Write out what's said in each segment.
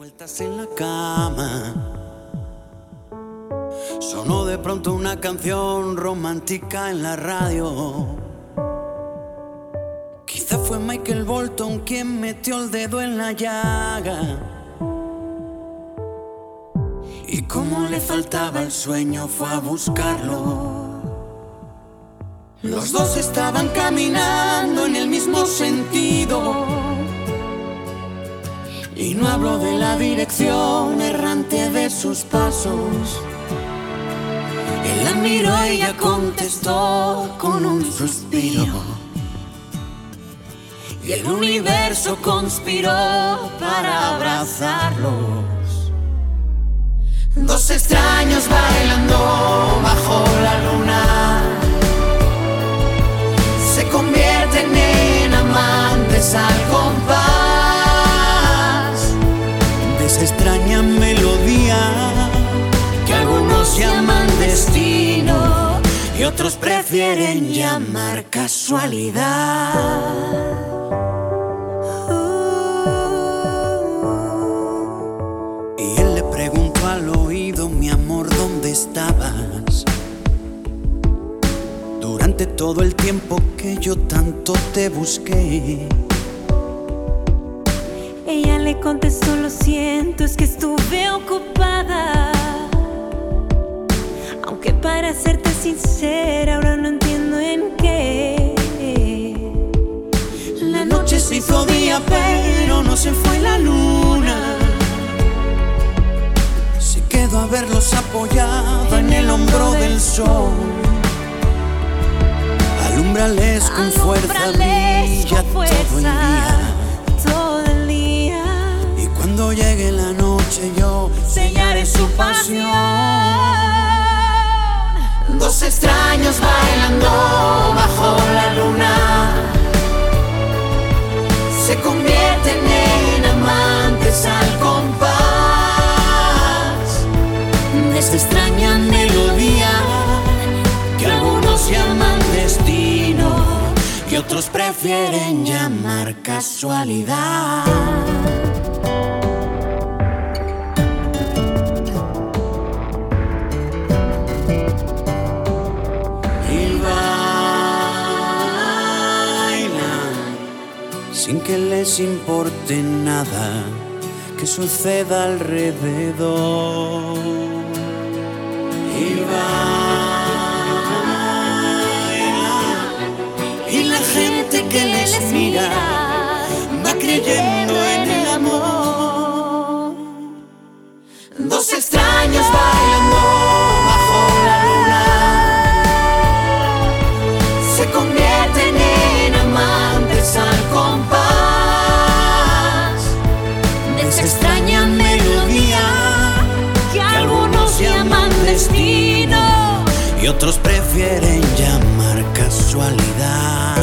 Vueltas en la cama. Sonó de pronto una canción romántica en la radio. Quizá fue Michael Bolton quien metió el dedo en la llaga. Y como le faltaba el sueño fue a buscarlo. Los dos estaban caminando en el mismo sentido. No hablo de la dirección errante de sus pasos. Él la miró y ella contestó con un suspiro. Y el universo conspiró para abrazarlos. Dos extraños bailando bajo la luna. Se convierten en amantes al compás esa extraña melodía que algunos llaman destino y otros prefieren llamar casualidad. Y él le preguntó al oído, mi amor, ¿dónde estabas? Durante todo el tiempo que yo tanto te busqué. Ella le contestó, lo siento, es que estuve ocupada. Aunque para serte sincera, ahora no entiendo en qué. La noche se hizo día, pero no se fue la luna. Se quedó a verlos apoyado en el hombro del sol. Alumbrales con fuerza, brilla todo el día. Cuando llegue la noche yo sellaré su pasión. Dos extraños bailando bajo la luna se convierten en amantes al compás de esta extraña melodía que algunos llaman destino y otros prefieren llamar casualidad. Sin que les importe nada que suceda alrededor. Y bailan y la gente que les mira va creyendo en el amor. Dos extraños bailando otros prefieren llamar casualidad.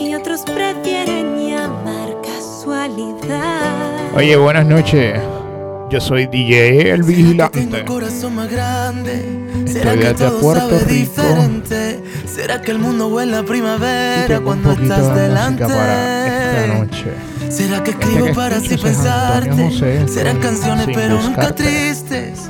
Y otros prefieren llamar casualidad. Oye, buenas noches. Yo soy DJ El Tengo Vigilante. el corazón más grande. Estoy ¿Será que desde todo Puerto sabe Rico. diferente? ¿Será que el mundo huele a primavera tengo cuando estás de delante? para esta noche. ¿Será que Este escribo que para así pensarte? José, Serán canciones pero nunca tristes.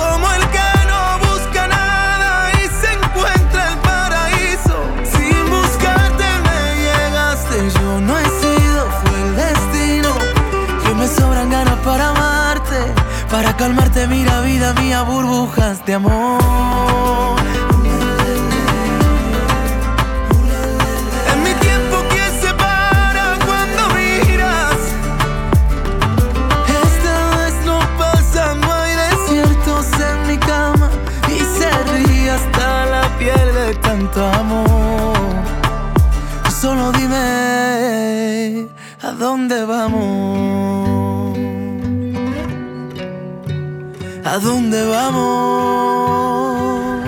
Calmarte, mira vida mía, burbujas de amor. ¿A dónde vamos?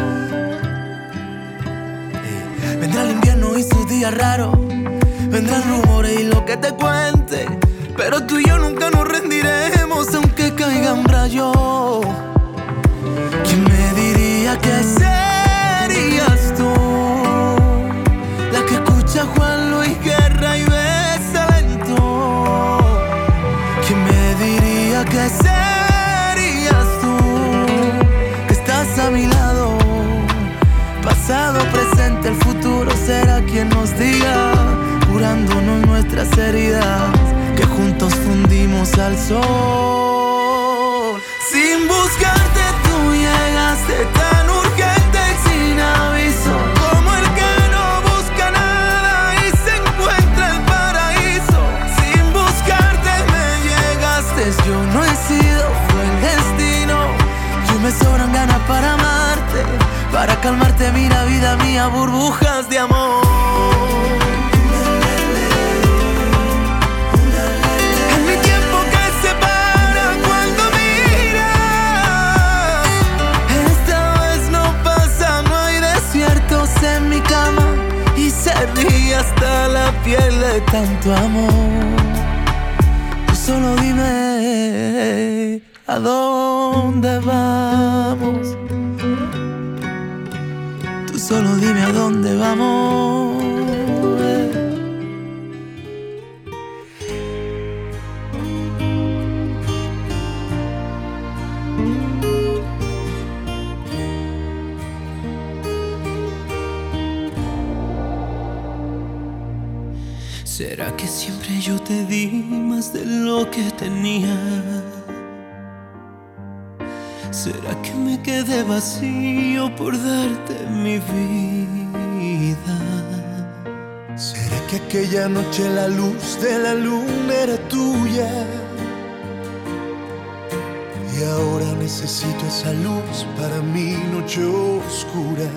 Eh, vendrá el invierno y sus días raros. Vendrán rumores y lo que te cuente. Pero tú y yo nunca nos rendiremos aunque caiga un rayo. ¿Quién me diría que serías diga. Curándonos nuestras heridas. Que juntos fundimos al sol. Sin buscarte tú llegaste tan urgente y sin aviso. Como el que no busca nada y se encuentra el paraíso. Sin buscarte me llegaste, yo no he sido, fue el destino. Yo me sobran ganas para amarte, para calmarte, mira vida mía, burbujas de amor. Tanto amor. Tú solo dime a dónde vamos. Tú solo dime a dónde vamos que siempre yo te di más de lo que tenía? ¿Será que me quedé vacío por darte mi vida? ¿Será que aquella noche la luz de la luna era tuya? Y ahora necesito esa luz para mi noche oscura.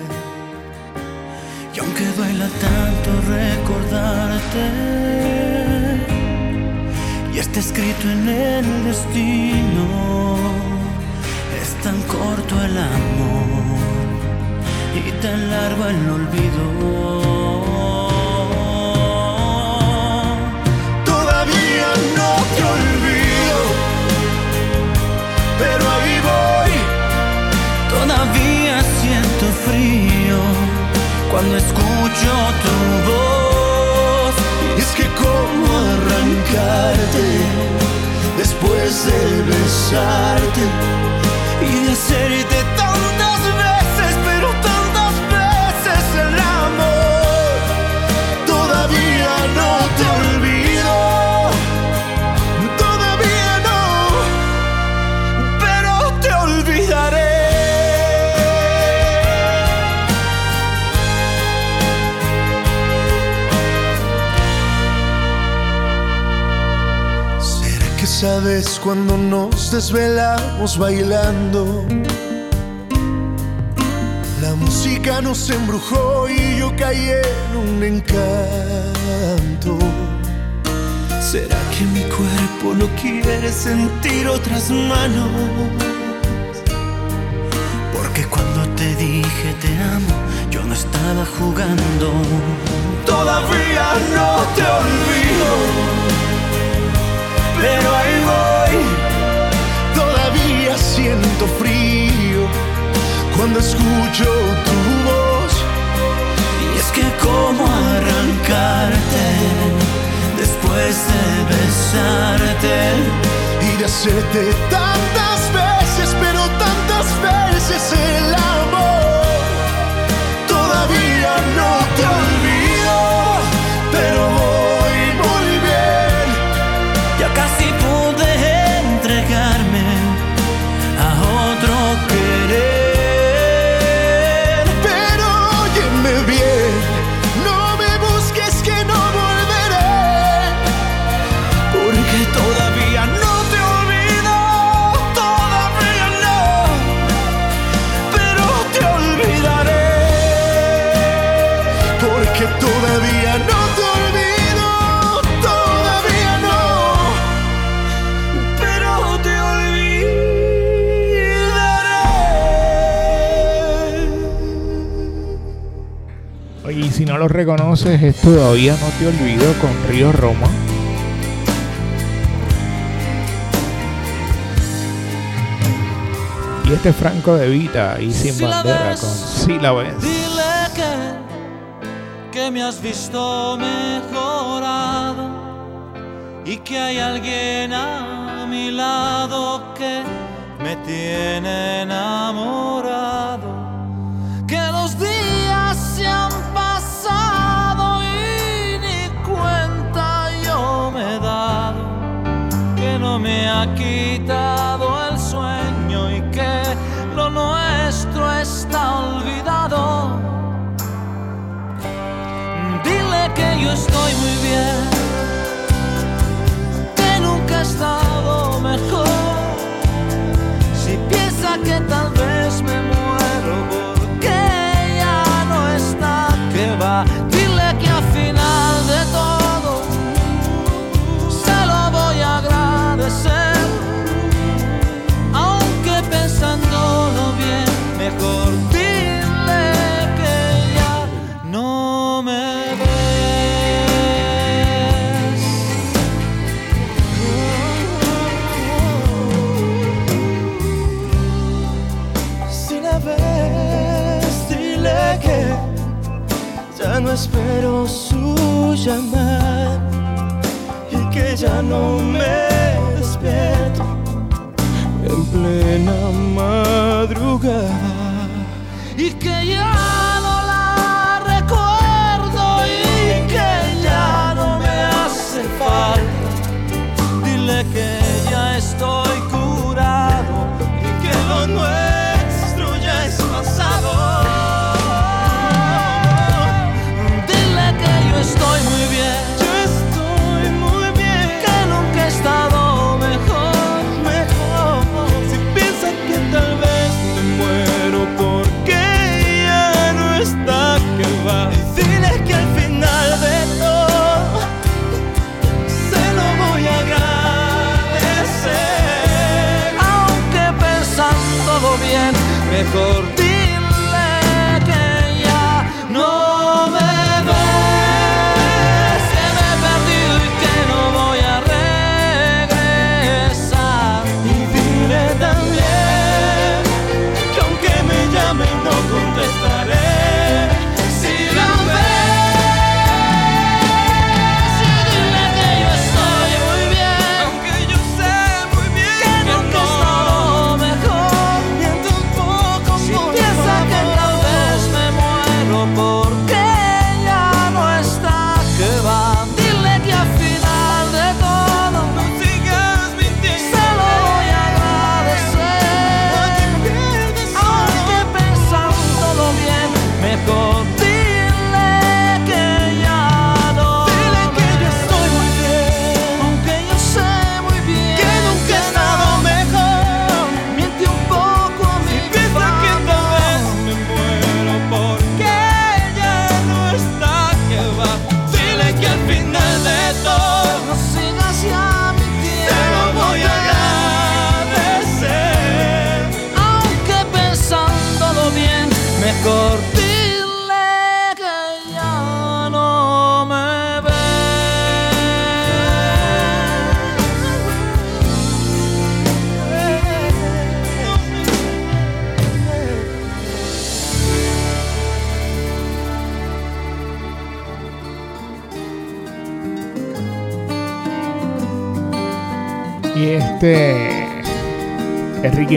Y aunque duela tanto recordarte, y está escrito en el destino, es tan corto el amor y tan largo el olvido. Todavía no te olvido, pero ahí voy. Todavía siento frío cuando escucho tu voz. Es que cómo arrancarte después de besarte. y de hacerte tantas cuando nos desvelamos bailando? La música nos embrujó y yo caí en un encanto. ¿Será que mi cuerpo no quiere sentir otras manos? Porque cuando te dije te amo, yo no estaba jugando. Todavía no te olvido, pero ahí voy. Todavía siento frío cuando escucho tu voz. Y es que cómo arrancarte después de besarte. y de hacerte tantas no reconoces es Todavía no te olvido con Río Roma. Y este Franco de Vita y Sin Bandera con Si la ves. Dile que, que me has visto mejorado y que hay alguien a mi lado que me tiene enamorado. Ha quitado el sueño y que lo nuestro está olvidado. Dile que yo estoy muy bien, que nunca he estado mejor. Si piensa que tal ya no me despierto en plena madrugada.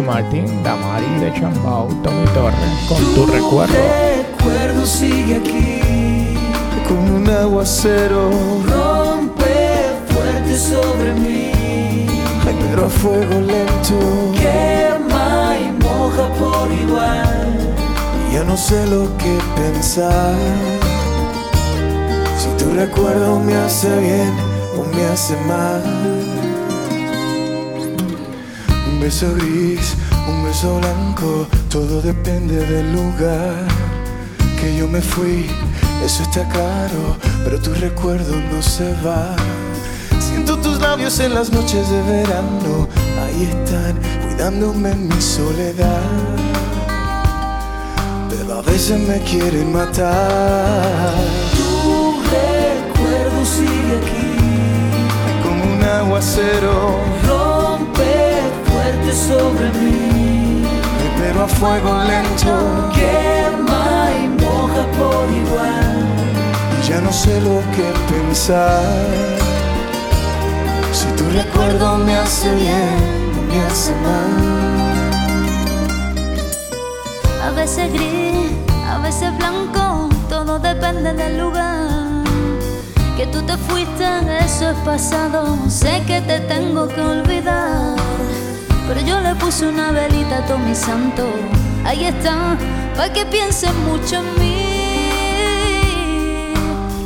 Ricky Martin, Damari de Chambao, Tommy Torres, con tu recuerdo. recuerdo sigue aquí. Con un aguacero. Rompe fuerte sobre mí, Ay, pero a fuego lento. Quema y moja por igual. Y ya no sé lo que pensar. Si tu recuerdo me hace bien o me hace mal un beso gris un beso blanco todo depende del lugar que yo me fui eso está claro pero tu recuerdo no se va Siento tus labios en las noches de verano, ahí están, cuidándome en mi soledad. pero a veces me quieren matar. Tu recuerdo sigue aquí, Como un aguacero, fuerte sobre mí, pero a fuego lento. quema y moja por igual. Ya no sé lo que pensar. Si tu recuerdo me hace bien o me hace mal. A veces gris, a veces blanco, todo depende del lugar. Que tú te fuiste, eso es pasado. Sé que te tengo que olvidar. Pero yo le puse una velita a todo mi santo. Ahí está, para que pienses mucho en mí.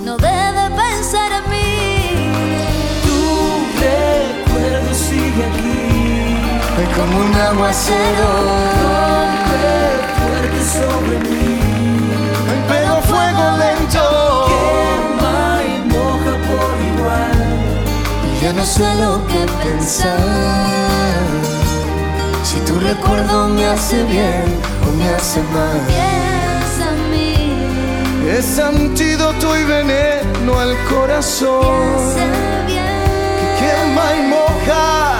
No debes pensar en mí. Tu recuerdo sigue aquí, Es como un aguacero, rompe fuerte sobre mí, pero a fuego lento. quema y moja por igual. Ya no sé lo que pensar. Si tu recuerdo me hace bien o me hace mal. Piensa en mí. Es antídoto y veneno al corazón. Bien. Quema y moja,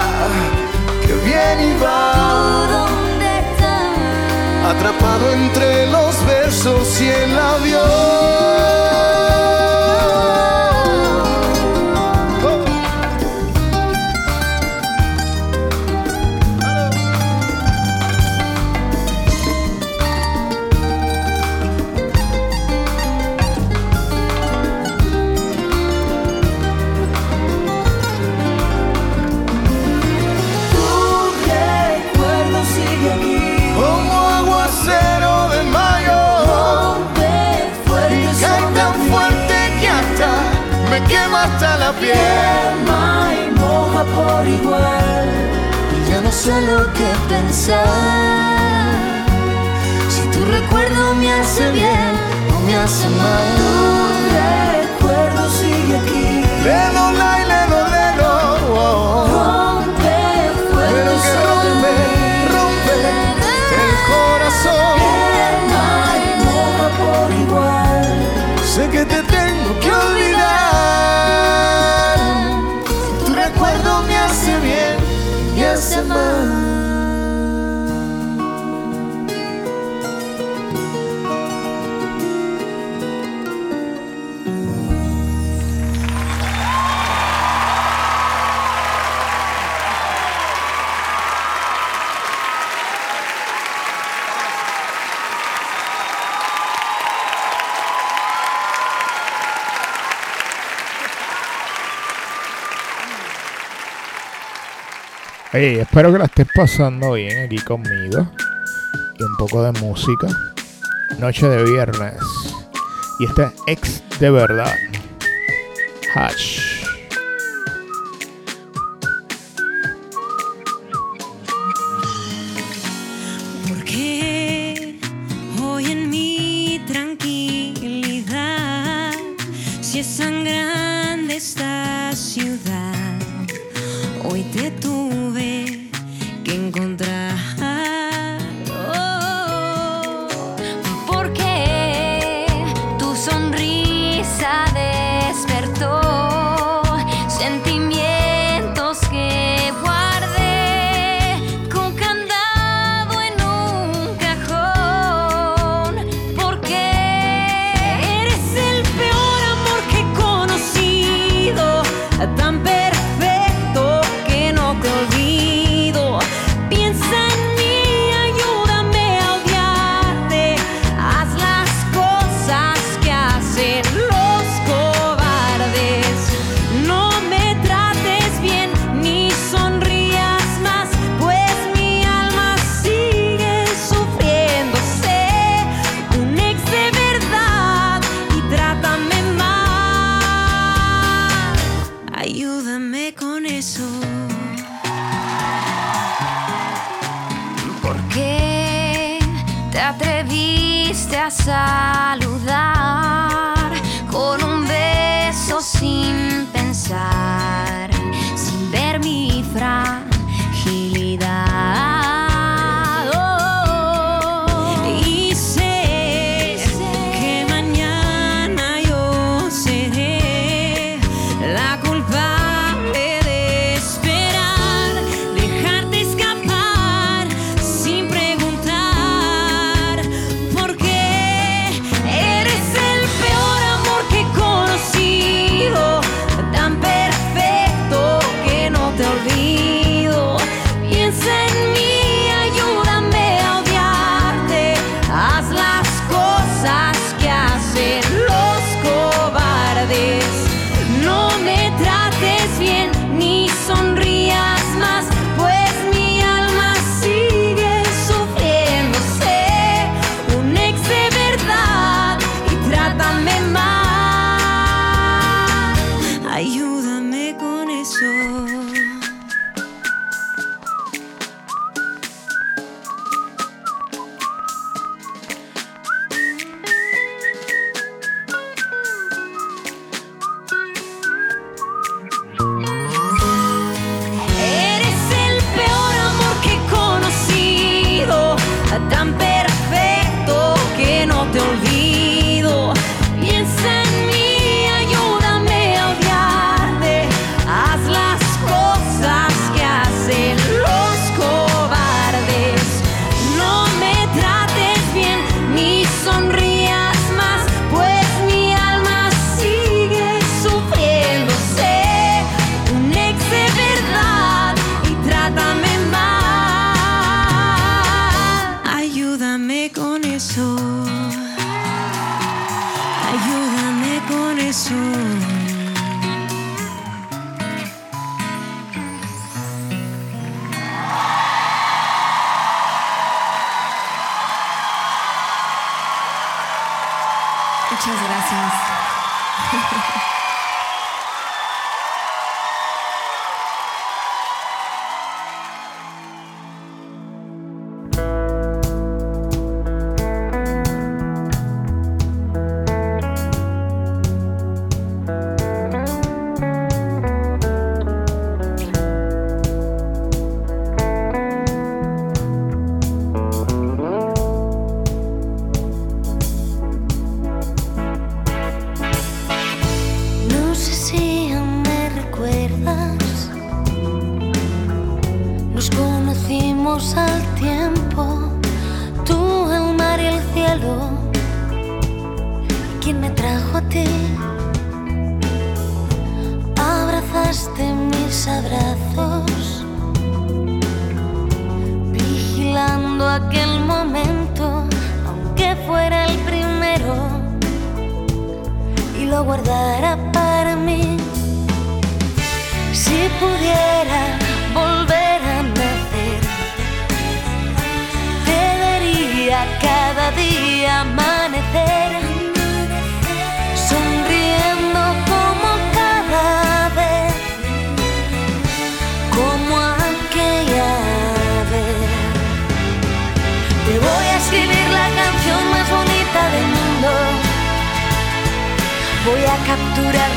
que viene y ¿Tú va. dónde estás? Atrapado entre los versos y el avión. Y ya no sé lo que pensar. Si tu recuerdo me hace bien o me hace Tu mal. recuerdo sigue aquí, Lelo, lai, lelo, lelo. oh. rompe me Oye, espero que la estés pasando bien aquí conmigo. Y un poco de música. Noche de viernes. Y este es ex de verdad. Hash.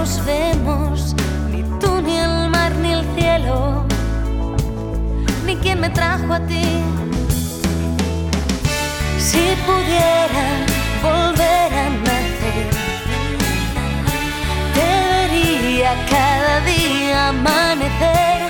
Nos vemos, ni tú, ni el mar, ni el cielo ni quién me trajo a ti. Si pudiera volver a nacer, te vería cada día amanecer,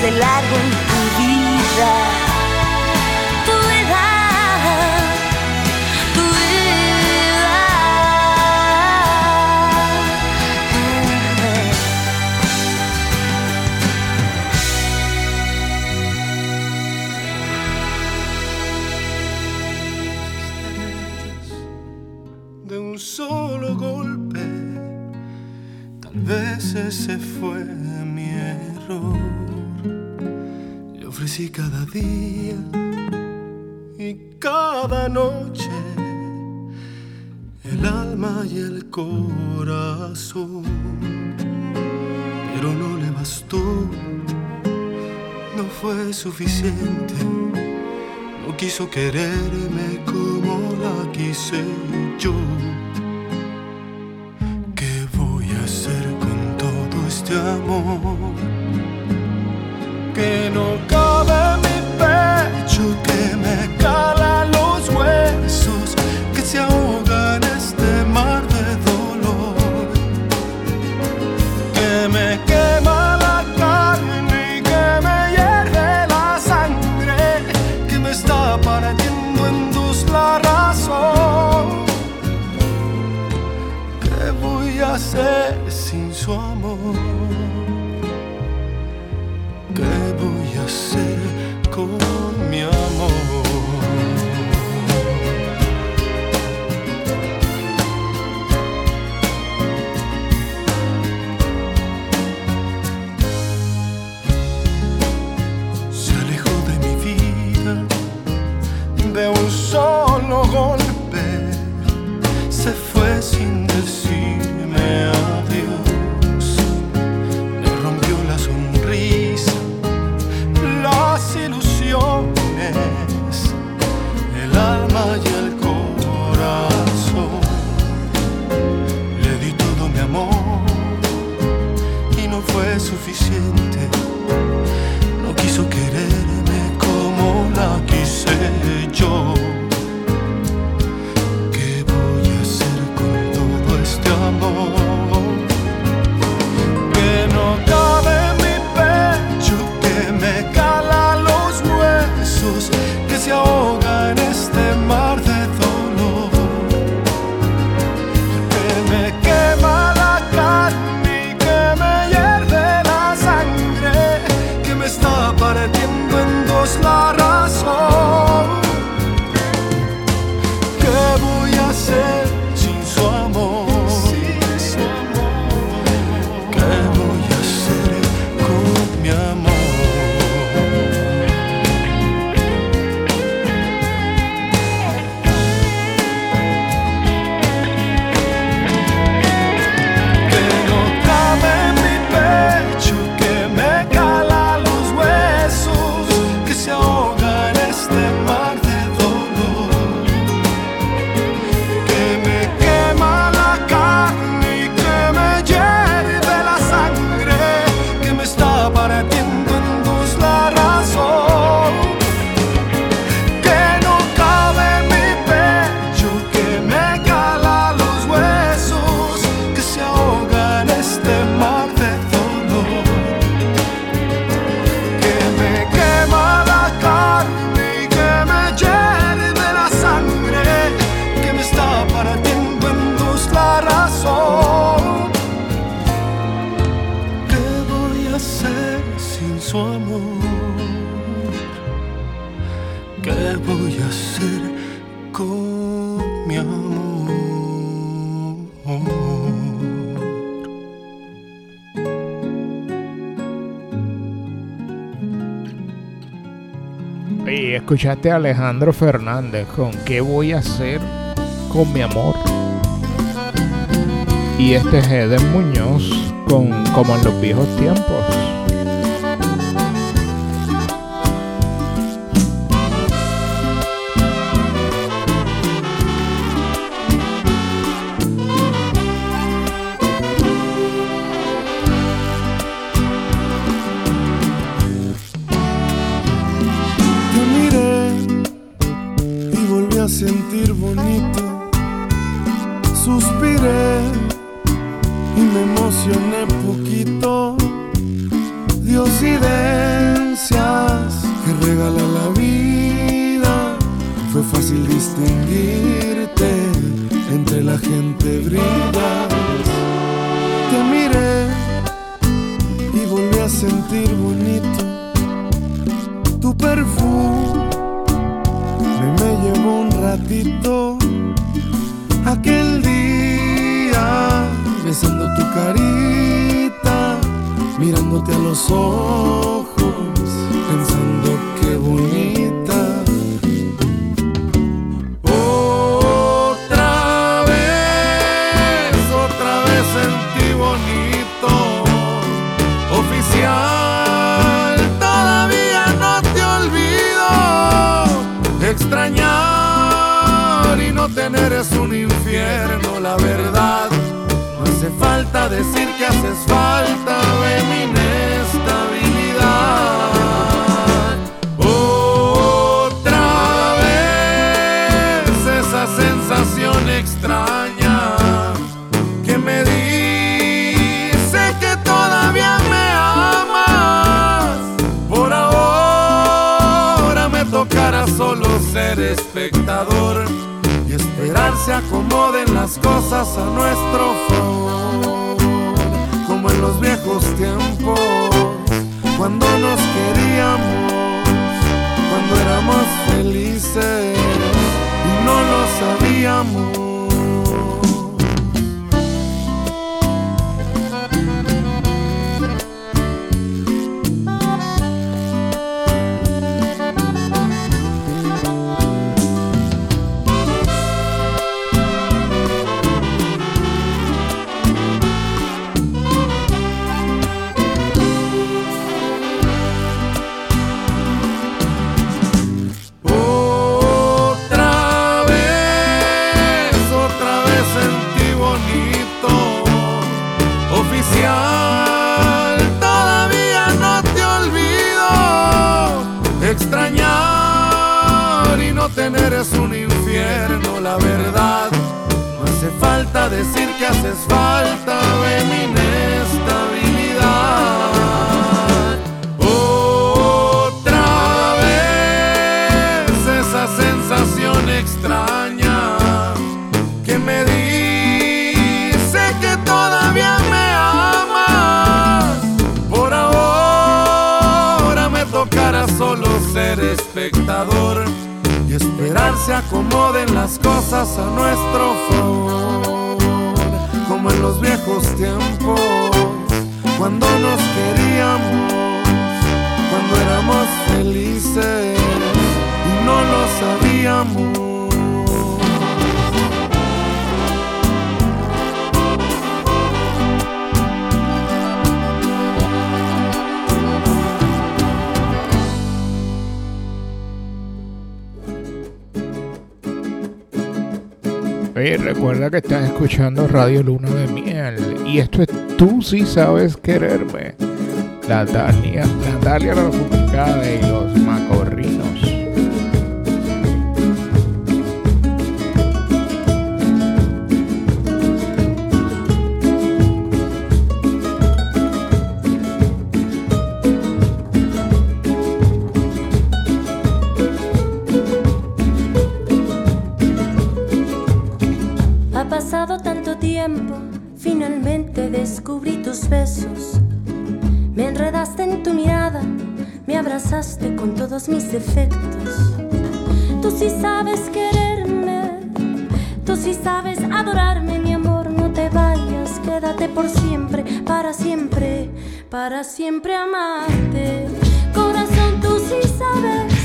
de largo en tu vida. Tu vida, tu vida. de un solo golpe. Tal vez ese fue mi error. Ofrecí cada día y cada noche el alma y el corazón. Pero no le bastó, no fue suficiente. No quiso quererme como la quise yo. ¿Qué voy a hacer con todo este amor? Que no escuchaste a Alejandro Fernández con ¿Qué voy a hacer con mi amor? Y este es Eden Muñoz con Como en los viejos tiempos. mencioné poquito de que regala la vida. Fue fácil distinguirte entre la gente brida. Te miré y volví a sentir bonito tu perfume. Me llevó un ratito carita, mirándote a los ojos. decir que haces falta de mi inestabilidad. Otra vez esa sensación extraña que me dice que todavía me amas. Por ahora me tocará solo ser espectador y esperar se acomoden las cosas a nuestro favor viejos tiempos, cuando nos queríamos, cuando éramos felices y no lo sabíamos. escuchando Radio Luna de Miel. Y esto es Tú si sabes quererme. Natalia, Natalia la complicada y los macorrinos. defectos. Tú sí sabes quererme, tú sí sabes adorarme, mi amor, no te vayas, quédate por siempre, para siempre, para siempre amarte. Corazón, tú sí sabes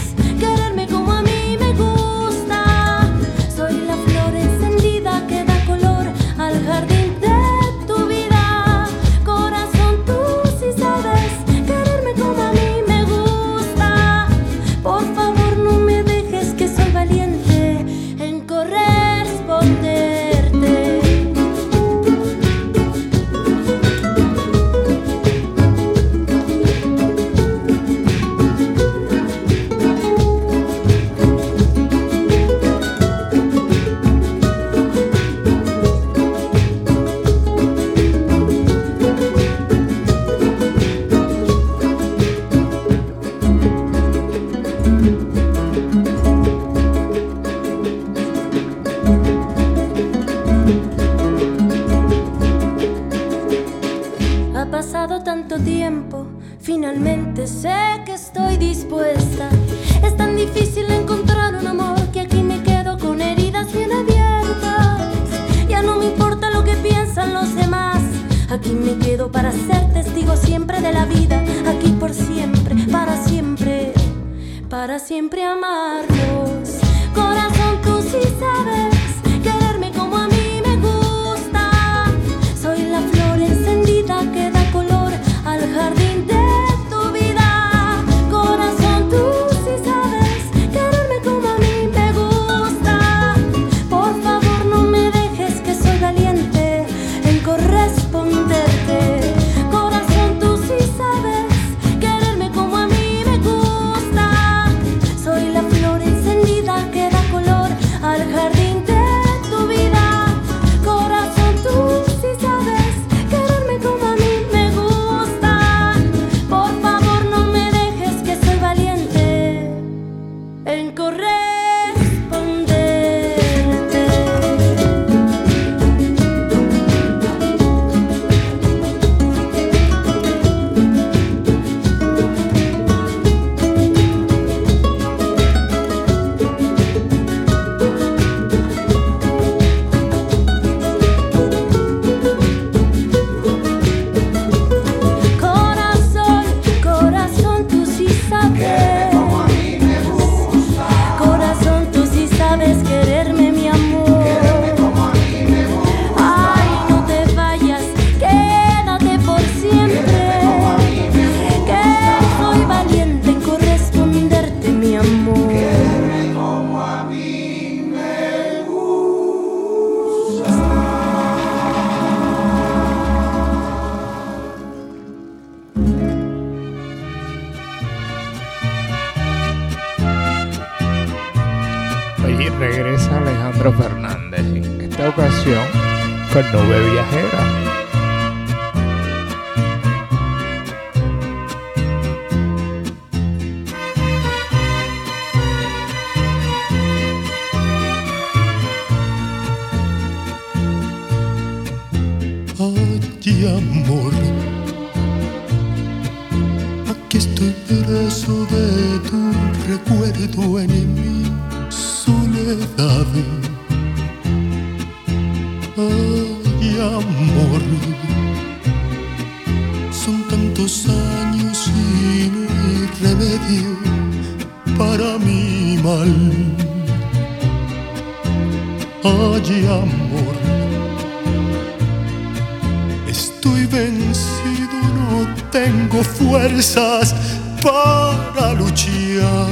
estoy vencido, no tengo fuerzas para luchar.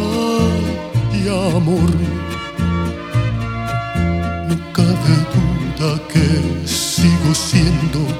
Ay, amor, no cabe duda que sigo siendo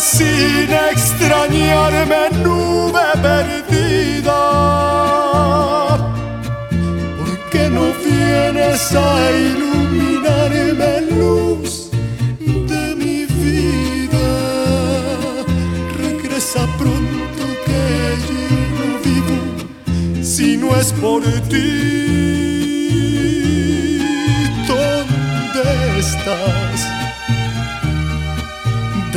sin extrañarme nube perdida. ¿Por qué no vienes a iluminarme luz de mi vida? Regresa pronto que yo no vivo si no es por ti. ¿Dónde estás?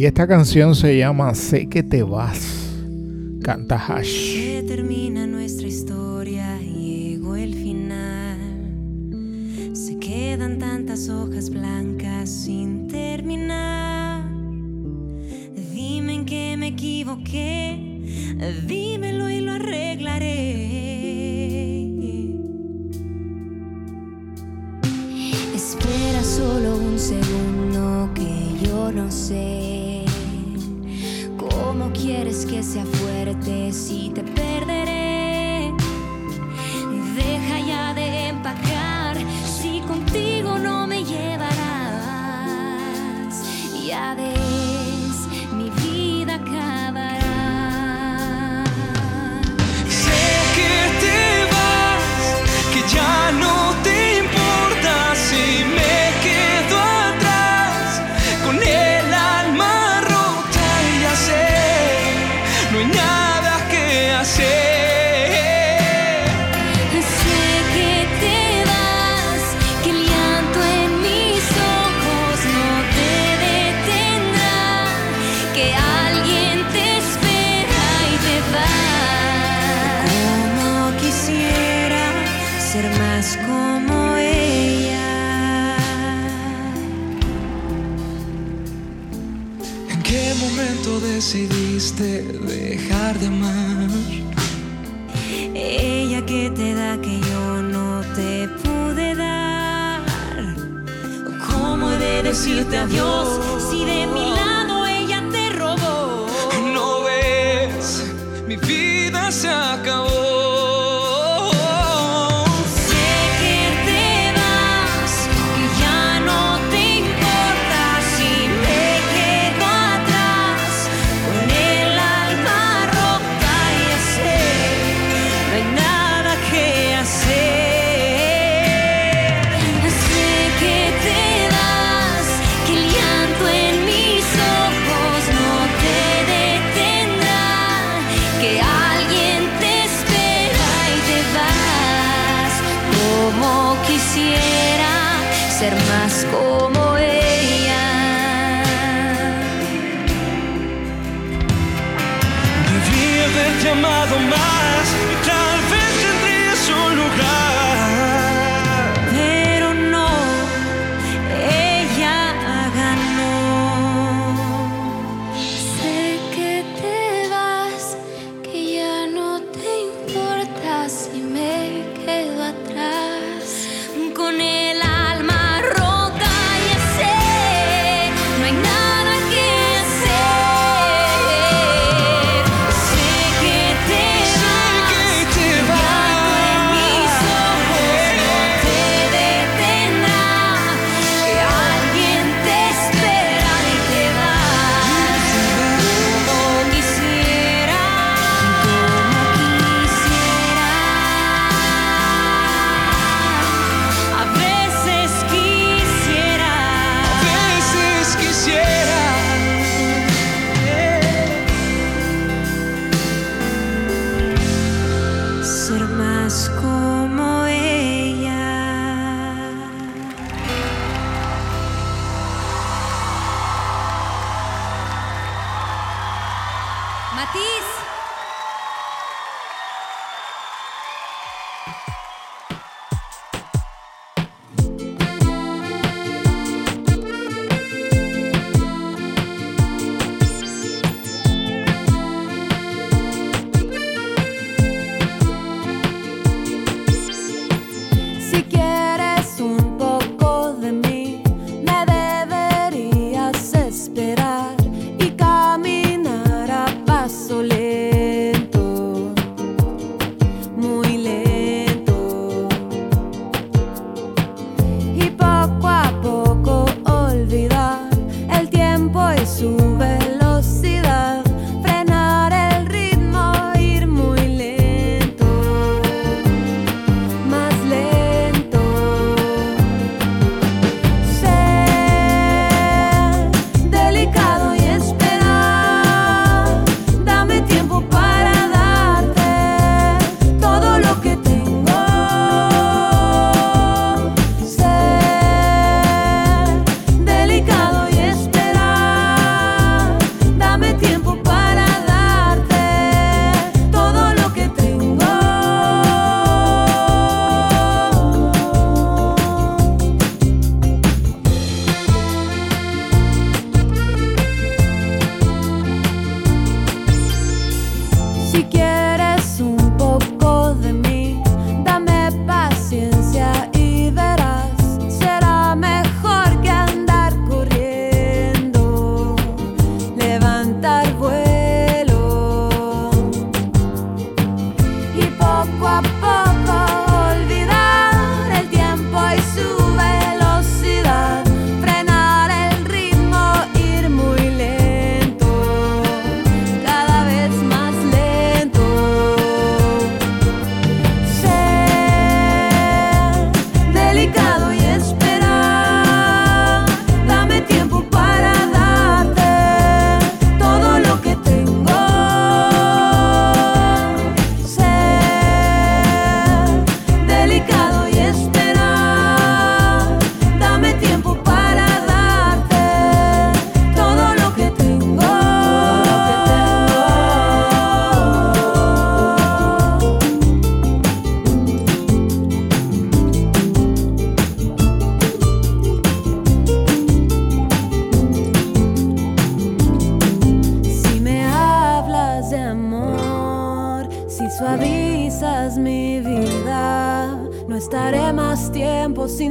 Y esta canción se llama Sé que te vas. Canta Hash. hacerte dejar de amar. Ella que te da que yo no te pude dar. ¿Cómo he de decirte adiós si de mi lado ella te robó? No ves, mi vida se acabó.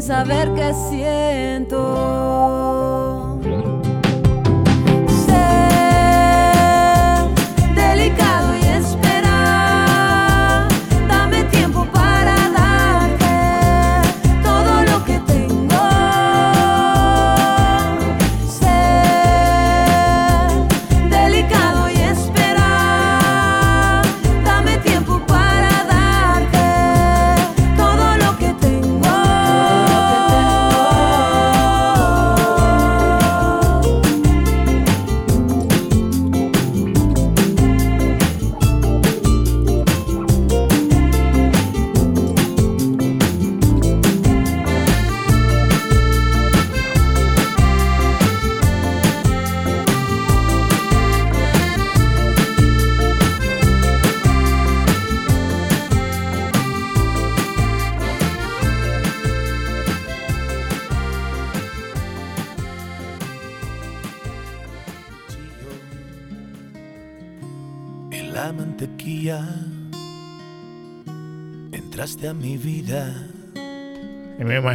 Saber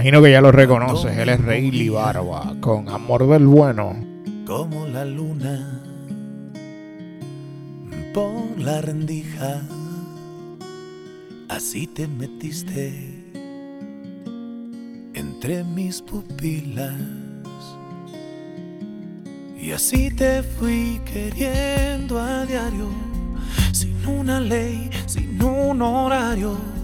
imagino que ya lo reconoces. Él es Rayleigh Barba con Amor del Bueno. como la luna por la rendija. Así te metiste entre mis pupilas. Y así te fui queriendo a diario, sin una ley, sin un horario.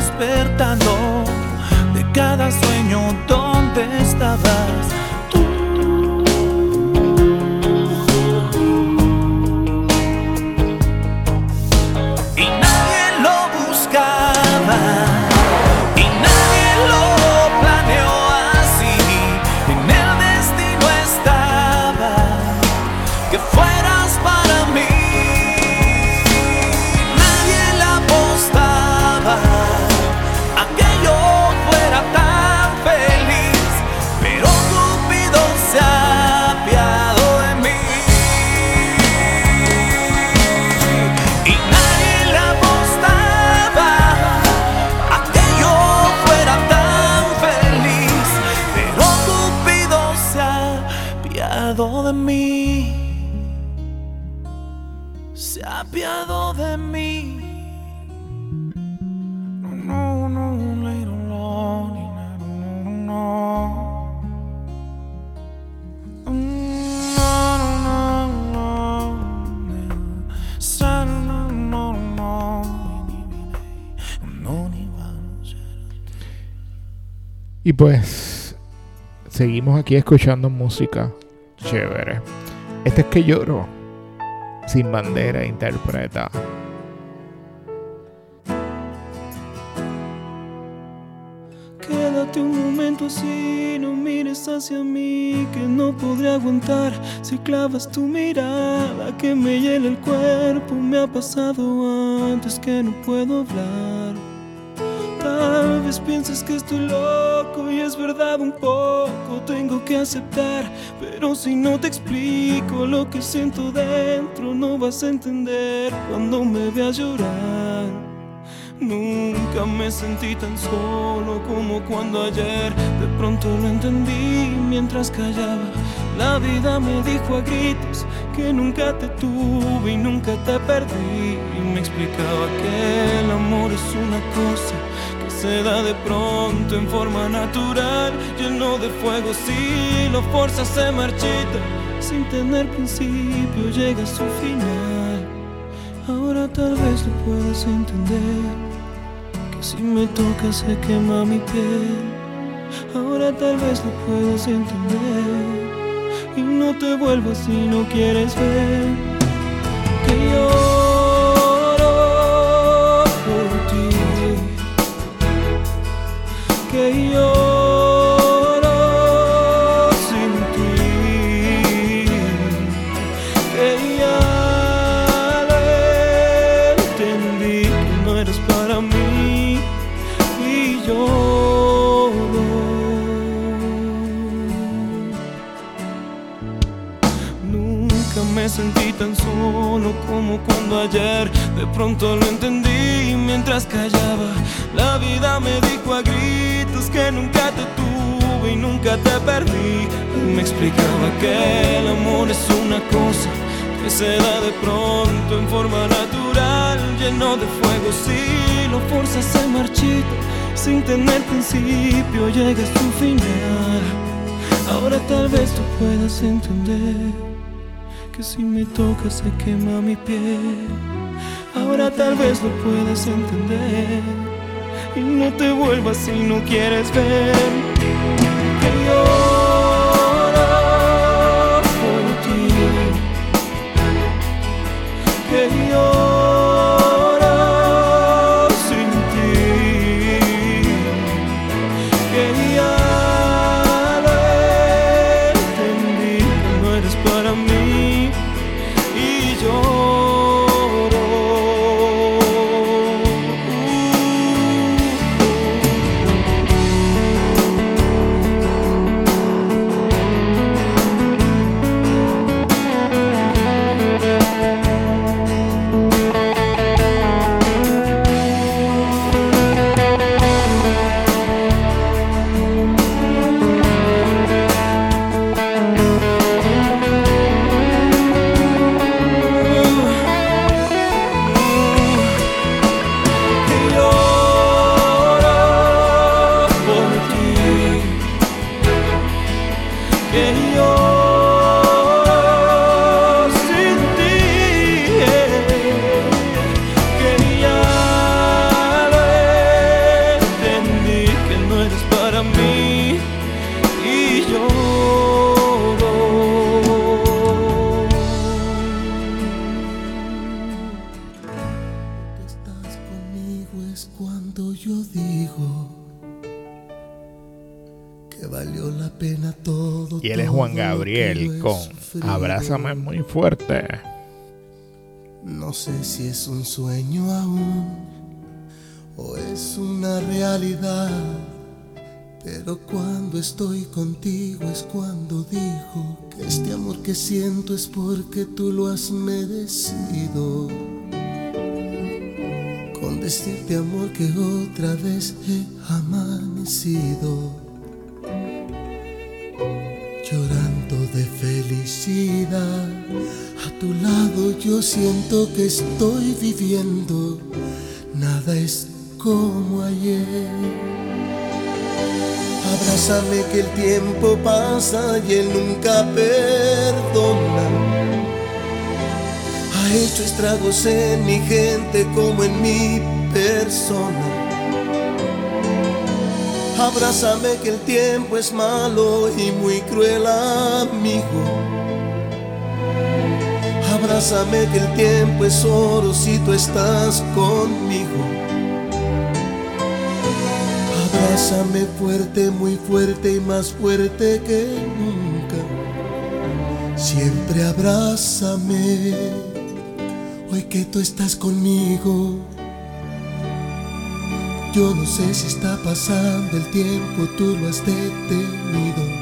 Despertando de cada sueño donde estabas de mí, se apiado de mí. No, no, no, no, Y pues seguimos aquí escuchando música chévere. Este es que lloro. Sin bandera interpreta. Quédate un momento así, no mires hacia mí, que no podré aguantar si clavas tu mirada que me hiela el cuerpo. Me ha pasado antes que no puedo hablar. Tal vez pienses que estoy loco y es verdad un poco, tengo que aceptar, pero si no te explico lo que siento dentro, no vas a entender cuando me veas llorar. Nunca me sentí tan solo como cuando ayer de pronto lo entendí mientras callaba. La vida me dijo a gritos que nunca te tuve y nunca te perdí. Y me explicaba que el amor es una cosa se da de pronto en forma natural, lleno de fuego. Si lo fuerza se marchita, sin tener principio llega a su final. Ahora tal vez lo puedas entender. Que si me tocas se quema mi piel. Ahora tal vez lo puedas entender. Y no te vuelvas si no quieres ver. Que lloro Que lloro sin ti. Que ya lo entendí que no eres para mí y lloro. Nunca me sentí tan solo como cuando ayer de pronto lo entendí mientras callaba. La vida me dijo a gritos nunca te tuve y nunca te perdí. Me explicaba que el amor es una cosa que se da de pronto en forma natural, lleno de fuego. Si lo fuerzas se marchita, sin tener principio llega a su final. Ahora tal vez tú puedas entender que si me tocas se quema mi piel. Ahora tal vez lo puedas entender y no te vuelvas si no quieres ver que lloro por ti, que lloro Gabriel con. Abrázame muy fuerte. No sé si es un sueño aún o es una realidad. Pero cuando estoy contigo es cuando digo que este amor que siento es porque tú lo has merecido. Con decirte amor que otra vez he amanecido. Llorando de a tu lado yo siento que estoy viviendo. Nada es como ayer. Abrázame que el tiempo pasa y él nunca perdona. Ha hecho estragos en mi gente como en mi persona. Abrázame que el tiempo es malo y muy cruel amigo. Abrázame que el tiempo es oro si tú estás conmigo. Abrázame fuerte, muy fuerte y más fuerte que nunca. Siempre abrázame, hoy que tú estás conmigo. Yo no sé si está pasando el tiempo, tú lo has detenido.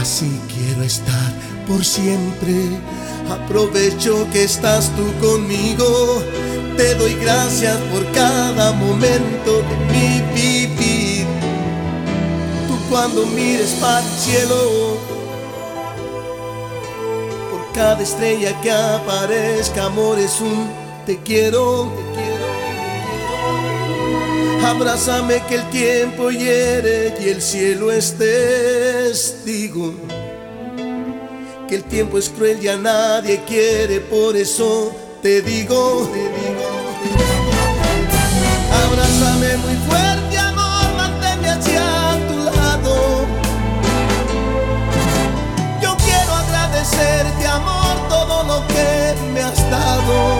Así quiero estar por siempre. Aprovecho que estás tú conmigo. Te doy gracias por cada momento de mi vivir. Tú cuando mires para el cielo, por cada estrella que aparezca, amor es un te quiero, te quiero. Abrázame que el tiempo hiere y el cielo es testigo. Que el tiempo es cruel y a nadie quiere, por eso te digo, te digo, te digo. Abrázame muy fuerte, amor, manténme hacia tu lado. Yo quiero agradecerte, amor, todo lo que me has dado.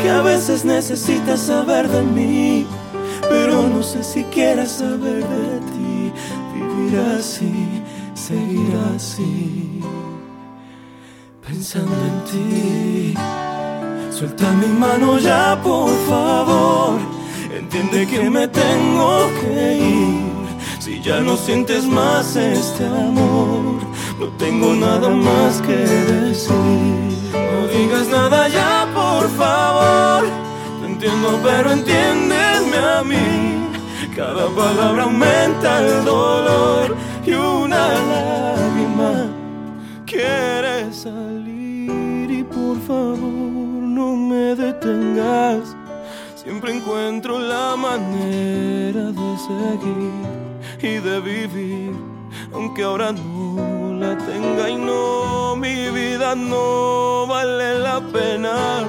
que a veces necesitas saber de mí, pero no sé si quieres saber de ti. Vivir así, seguir así, pensando en ti. Suelta mi mano ya, por favor. Entiende que me tengo que ir. Si ya no sientes más este amor, no tengo nada más que decir. No digas nada ya, por favor. Te entiendo, pero entiéndeme a mí. Cada palabra aumenta el dolor y una lágrima quiere salir y por favor no me detengas. Siempre encuentro la manera de seguir y de vivir, aunque ahora no la tenga y no, mi vida no vale la pena.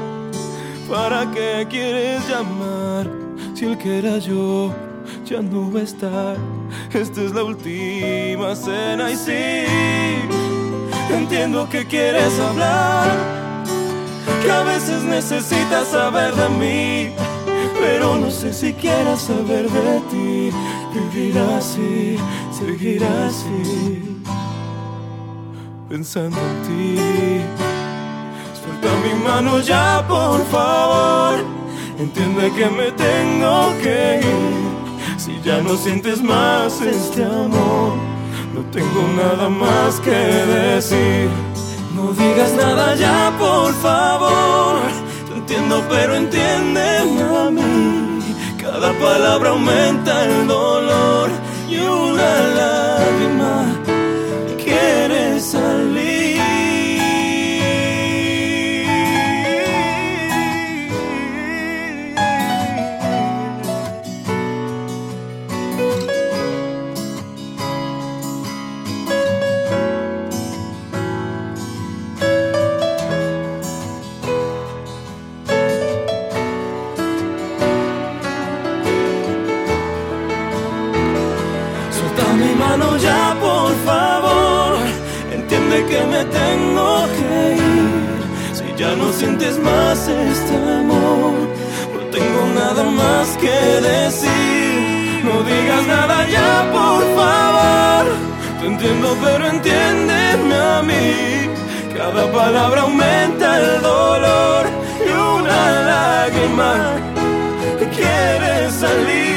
¿Para qué quieres llamar si el que era yo ya no va a estar? Esta es la última cena y sí, entiendo que quieres hablar que a veces necesitas saber de mí, pero no sé si quieras saber de ti. Vivir así, seguir así. pensando en ti. Suelta mi mano ya, por favor. Entiende que me tengo que ir. Si ya no sientes más este amor, no tengo nada más que decir. No digas nada ya, por favor. Te entiendo, pero entiéndeme a mí. Cada palabra aumenta el dolor y una lágrima sientes más este amor. No tengo nada más que decir. No digas nada ya, por favor. Te entiendo, pero entiéndeme a mí. Cada palabra aumenta el dolor y una lágrima que quiere salir.